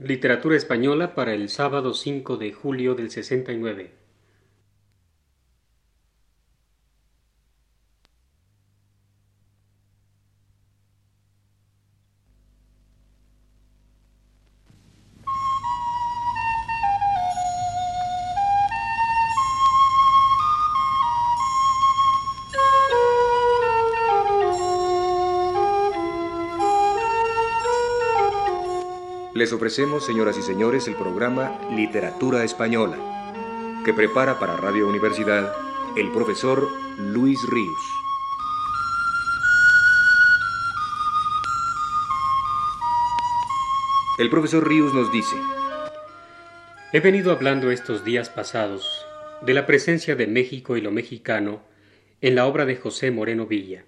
Literatura Española para el sábado 5 de julio del 69. Les ofrecemos, señoras y señores, el programa Literatura Española, que prepara para Radio Universidad el profesor Luis Ríos. El profesor Ríos nos dice, He venido hablando estos días pasados de la presencia de México y lo mexicano en la obra de José Moreno Villa.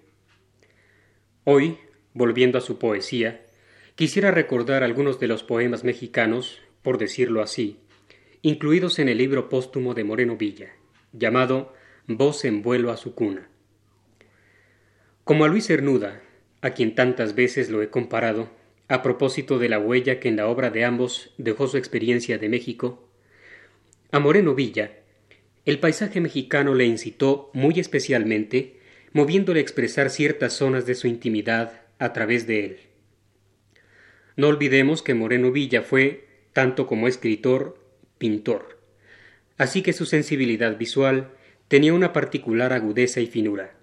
Hoy, volviendo a su poesía, Quisiera recordar algunos de los poemas mexicanos, por decirlo así, incluidos en el libro póstumo de Moreno Villa, llamado Voz en vuelo a su cuna. Como a Luis Cernuda, a quien tantas veces lo he comparado, a propósito de la huella que en la obra de ambos dejó su experiencia de México, a Moreno Villa, el paisaje mexicano le incitó muy especialmente, moviéndole a expresar ciertas zonas de su intimidad a través de él. No olvidemos que Moreno Villa fue, tanto como escritor, pintor. Así que su sensibilidad visual tenía una particular agudeza y finura.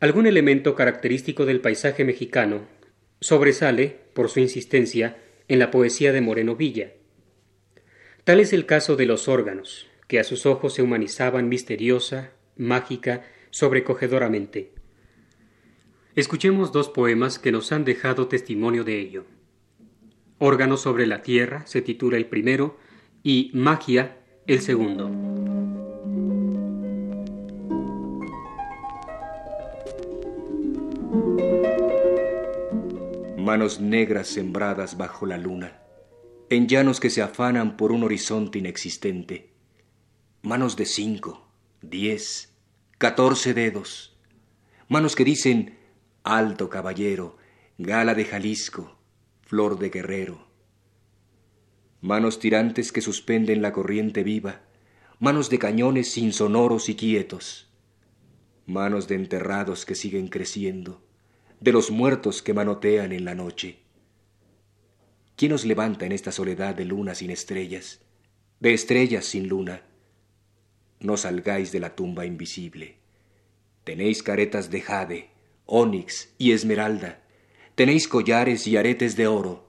Algún elemento característico del paisaje mexicano sobresale, por su insistencia, en la poesía de Moreno Villa. Tal es el caso de los órganos, que a sus ojos se humanizaban misteriosa, mágica, sobrecogedoramente. Escuchemos dos poemas que nos han dejado testimonio de ello. Órgano sobre la tierra se titula el primero y Magia el segundo. Manos negras sembradas bajo la luna, en llanos que se afanan por un horizonte inexistente. Manos de cinco, diez, catorce dedos. Manos que dicen alto caballero, gala de Jalisco, flor de guerrero. Manos tirantes que suspenden la corriente viva, manos de cañones insonoros y quietos, manos de enterrados que siguen creciendo, de los muertos que manotean en la noche. ¿Quién os levanta en esta soledad de luna sin estrellas, de estrellas sin luna? No salgáis de la tumba invisible. Tenéis caretas de jade, ónix y esmeralda, tenéis collares y aretes de oro,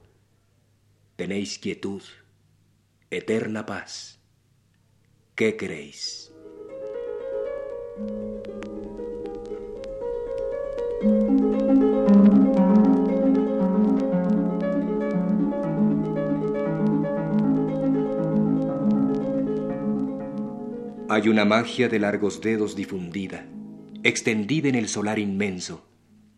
tenéis quietud, eterna paz. ¿Qué queréis? Hay una magia de largos dedos difundida, extendida en el solar inmenso,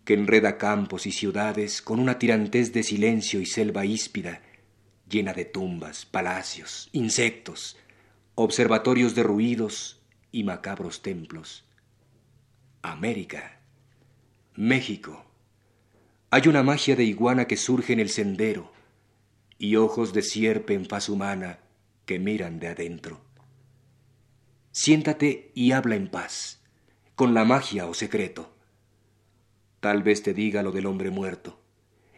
que enreda campos y ciudades con una tirantez de silencio y selva híspida, llena de tumbas, palacios, insectos, observatorios de ruidos y macabros templos. América, México. Hay una magia de iguana que surge en el sendero y ojos de sierpe en faz humana que miran de adentro. Siéntate y habla en paz, con la magia o secreto Tal vez te diga lo del hombre muerto,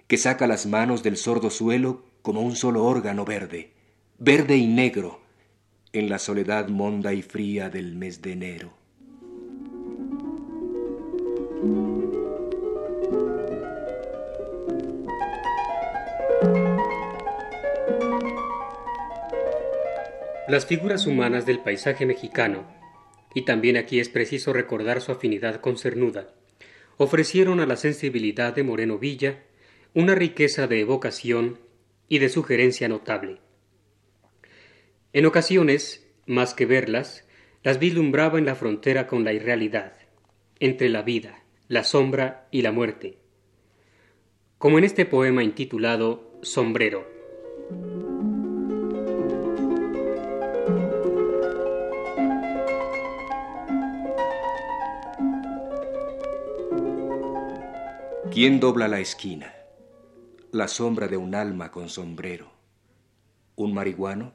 que saca las manos del sordo suelo como un solo órgano verde, verde y negro, en la soledad monda y fría del mes de enero. Las figuras humanas del paisaje mexicano, y también aquí es preciso recordar su afinidad con Cernuda, ofrecieron a la sensibilidad de Moreno Villa una riqueza de evocación y de sugerencia notable. En ocasiones, más que verlas, las vislumbraba en la frontera con la irrealidad, entre la vida, la sombra y la muerte, como en este poema intitulado Sombrero. ¿Quién dobla la esquina? la sombra de un alma con sombrero. ¿Un marihuano?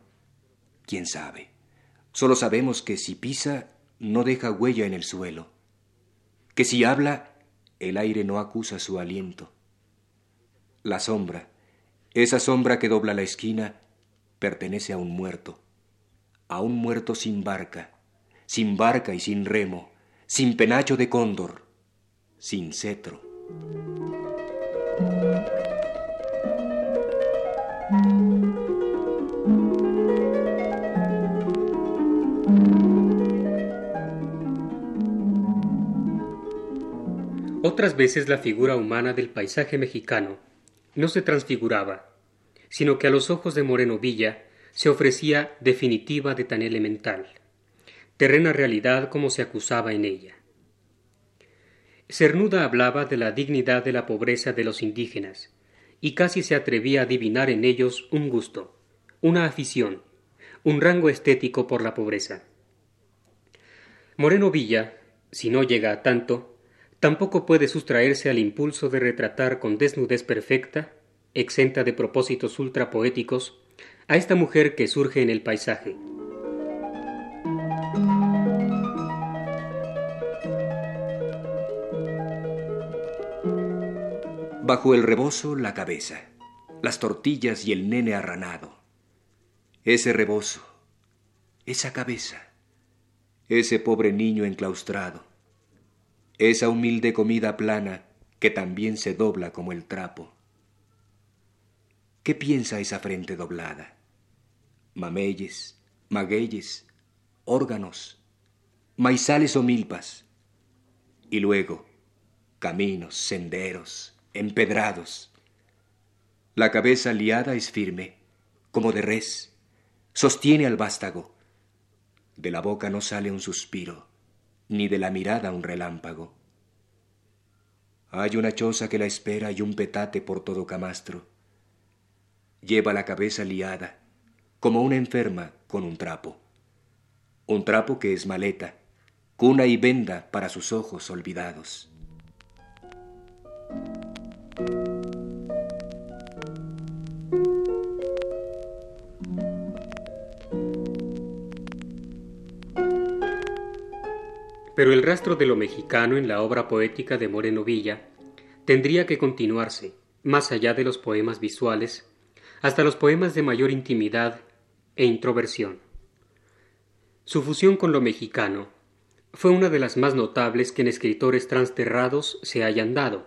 ¿Quién sabe? Solo sabemos que si pisa no deja huella en el suelo, que si habla el aire no acusa su aliento. La sombra, esa sombra que dobla la esquina, pertenece a un muerto, a un muerto sin barca, sin barca y sin remo, sin penacho de cóndor, sin cetro. Otras veces la figura humana del paisaje mexicano no se transfiguraba, sino que a los ojos de Moreno Villa se ofrecía definitiva de tan elemental, terrena realidad como se acusaba en ella. Cernuda hablaba de la dignidad de la pobreza de los indígenas, y casi se atrevía a adivinar en ellos un gusto, una afición, un rango estético por la pobreza. Moreno Villa, si no llega a tanto, Tampoco puede sustraerse al impulso de retratar con desnudez perfecta, exenta de propósitos ultrapoéticos, a esta mujer que surge en el paisaje. Bajo el rebozo la cabeza, las tortillas y el nene arranado. Ese rebozo, esa cabeza, ese pobre niño enclaustrado esa humilde comida plana que también se dobla como el trapo. ¿Qué piensa esa frente doblada? Mameyes, magueyes, órganos, maizales o milpas. Y luego, caminos, senderos, empedrados. La cabeza liada es firme, como de res, sostiene al vástago. De la boca no sale un suspiro ni de la mirada un relámpago. Hay una choza que la espera y un petate por todo camastro. Lleva la cabeza liada, como una enferma con un trapo. Un trapo que es maleta, cuna y venda para sus ojos olvidados. Pero el rastro de lo mexicano en la obra poética de Moreno Villa tendría que continuarse, más allá de los poemas visuales, hasta los poemas de mayor intimidad e introversión. Su fusión con lo mexicano fue una de las más notables que en escritores transterrados se hayan dado,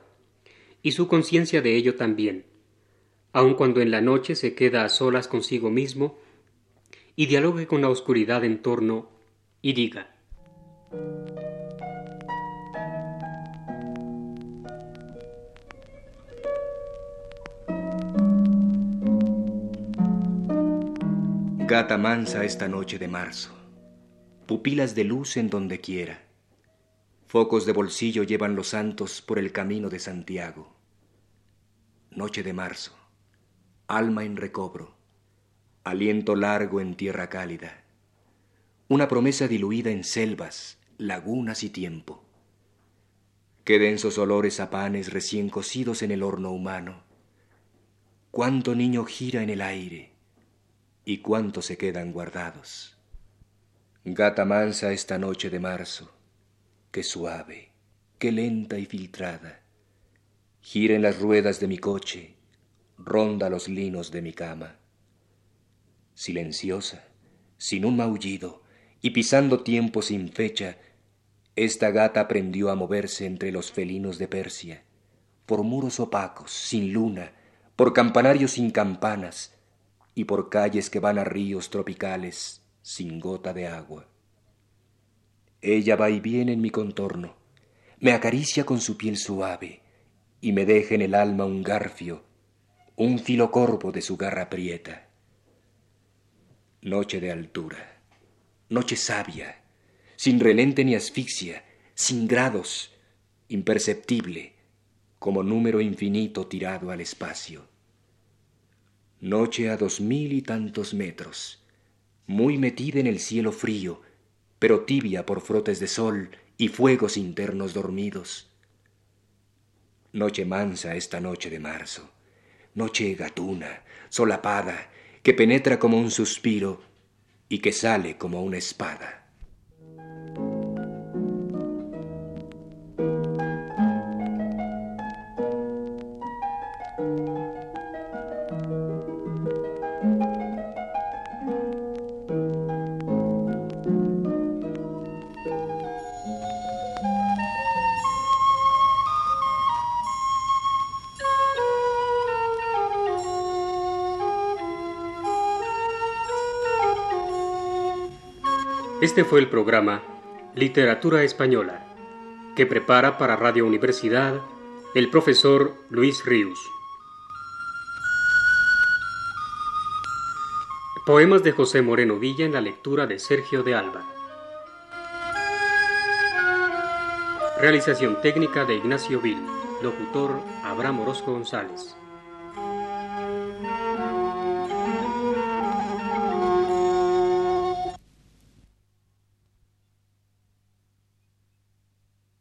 y su conciencia de ello también, aun cuando en la noche se queda a solas consigo mismo y dialogue con la oscuridad en torno y diga Gata mansa esta noche de marzo, pupilas de luz en donde quiera, focos de bolsillo llevan los santos por el camino de Santiago. Noche de marzo, alma en recobro, aliento largo en tierra cálida, una promesa diluida en selvas, lagunas y tiempo. Qué densos olores a panes recién cocidos en el horno humano. Cuánto niño gira en el aire y cuántos se quedan guardados. Gata mansa esta noche de marzo, qué suave, qué lenta y filtrada. Gira en las ruedas de mi coche, ronda los linos de mi cama. Silenciosa, sin un maullido y pisando tiempo sin fecha, esta gata aprendió a moverse entre los felinos de Persia, por muros opacos, sin luna, por campanarios sin campanas, y por calles que van a ríos tropicales, sin gota de agua. Ella va y viene en mi contorno, me acaricia con su piel suave, y me deja en el alma un garfio, un filocorvo de su garra prieta. Noche de altura, noche sabia, sin relente ni asfixia, sin grados, imperceptible, como número infinito tirado al espacio. Noche a dos mil y tantos metros, muy metida en el cielo frío, pero tibia por frotes de sol y fuegos internos dormidos. Noche mansa esta noche de marzo, noche gatuna, solapada, que penetra como un suspiro y que sale como una espada. Este fue el programa Literatura Española, que prepara para Radio Universidad el profesor Luis Ríos. Poemas de José Moreno Villa en la lectura de Sergio de Alba. Realización técnica de Ignacio Vil. Locutor Abraham Orozco González.